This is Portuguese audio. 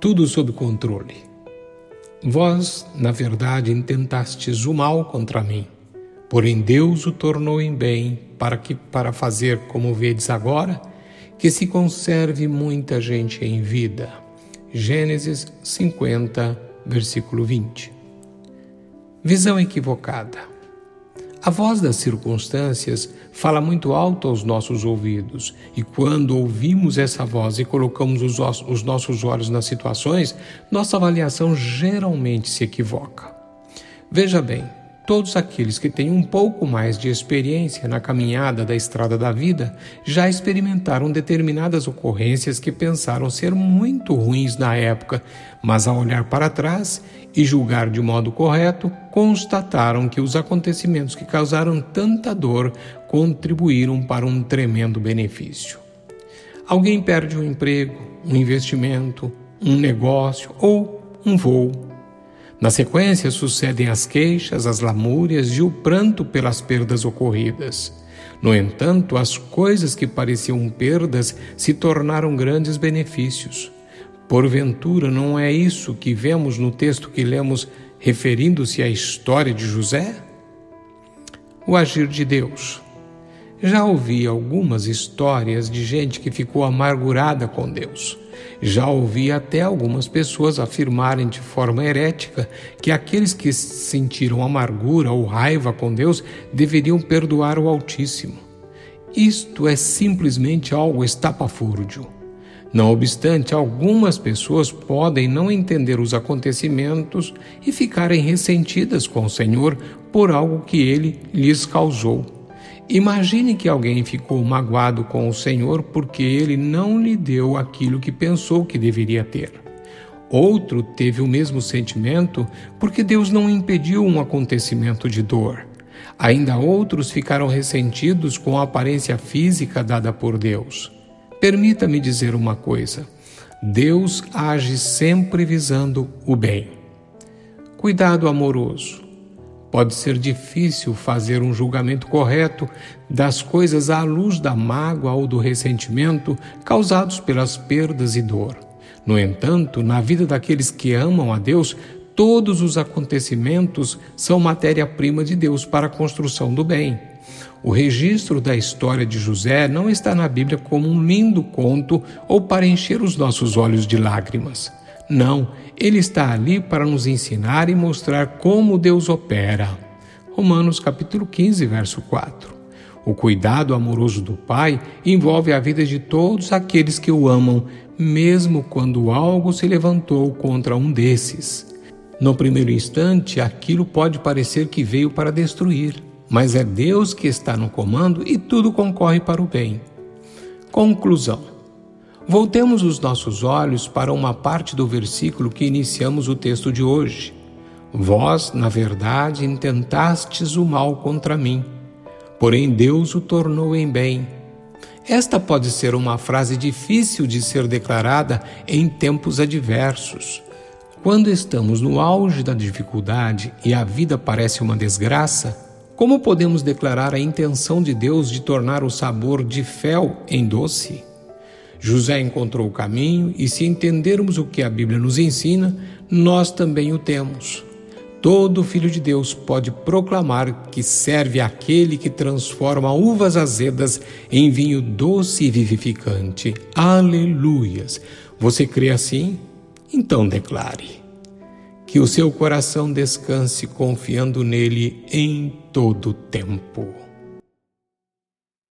tudo sob controle. Vós, na verdade, intentastes o mal contra mim, porém Deus o tornou em bem, para que para fazer como vedes agora, que se conserve muita gente em vida. Gênesis 50, versículo 20. Visão equivocada. A voz das circunstâncias fala muito alto aos nossos ouvidos, e quando ouvimos essa voz e colocamos os, os nossos olhos nas situações, nossa avaliação geralmente se equivoca. Veja bem, Todos aqueles que têm um pouco mais de experiência na caminhada da estrada da vida já experimentaram determinadas ocorrências que pensaram ser muito ruins na época, mas ao olhar para trás e julgar de modo correto, constataram que os acontecimentos que causaram tanta dor contribuíram para um tremendo benefício. Alguém perde um emprego, um investimento, um negócio ou um voo na sequência, sucedem as queixas, as lamúrias e o pranto pelas perdas ocorridas. No entanto, as coisas que pareciam perdas se tornaram grandes benefícios. Porventura, não é isso que vemos no texto que lemos referindo-se à história de José? O agir de Deus. Já ouvi algumas histórias de gente que ficou amargurada com Deus. Já ouvi até algumas pessoas afirmarem de forma herética que aqueles que sentiram amargura ou raiva com Deus deveriam perdoar o Altíssimo. Isto é simplesmente algo estapafúrdio. Não obstante, algumas pessoas podem não entender os acontecimentos e ficarem ressentidas com o Senhor por algo que ele lhes causou. Imagine que alguém ficou magoado com o Senhor porque ele não lhe deu aquilo que pensou que deveria ter. Outro teve o mesmo sentimento porque Deus não impediu um acontecimento de dor. Ainda outros ficaram ressentidos com a aparência física dada por Deus. Permita-me dizer uma coisa: Deus age sempre visando o bem. Cuidado amoroso. Pode ser difícil fazer um julgamento correto das coisas à luz da mágoa ou do ressentimento causados pelas perdas e dor. No entanto, na vida daqueles que amam a Deus, todos os acontecimentos são matéria-prima de Deus para a construção do bem. O registro da história de José não está na Bíblia como um lindo conto ou para encher os nossos olhos de lágrimas. Não, ele está ali para nos ensinar e mostrar como Deus opera. Romanos capítulo 15, verso 4. O cuidado amoroso do Pai envolve a vida de todos aqueles que o amam, mesmo quando algo se levantou contra um desses. No primeiro instante, aquilo pode parecer que veio para destruir, mas é Deus que está no comando e tudo concorre para o bem. Conclusão. Voltemos os nossos olhos para uma parte do versículo que iniciamos o texto de hoje. Vós, na verdade, intentastes o mal contra mim, porém Deus o tornou em bem. Esta pode ser uma frase difícil de ser declarada em tempos adversos. Quando estamos no auge da dificuldade e a vida parece uma desgraça, como podemos declarar a intenção de Deus de tornar o sabor de fel em doce? José encontrou o caminho e, se entendermos o que a Bíblia nos ensina, nós também o temos. Todo filho de Deus pode proclamar que serve aquele que transforma uvas azedas em vinho doce e vivificante. Aleluias! Você crê assim? Então declare. Que o seu coração descanse confiando nele em todo tempo.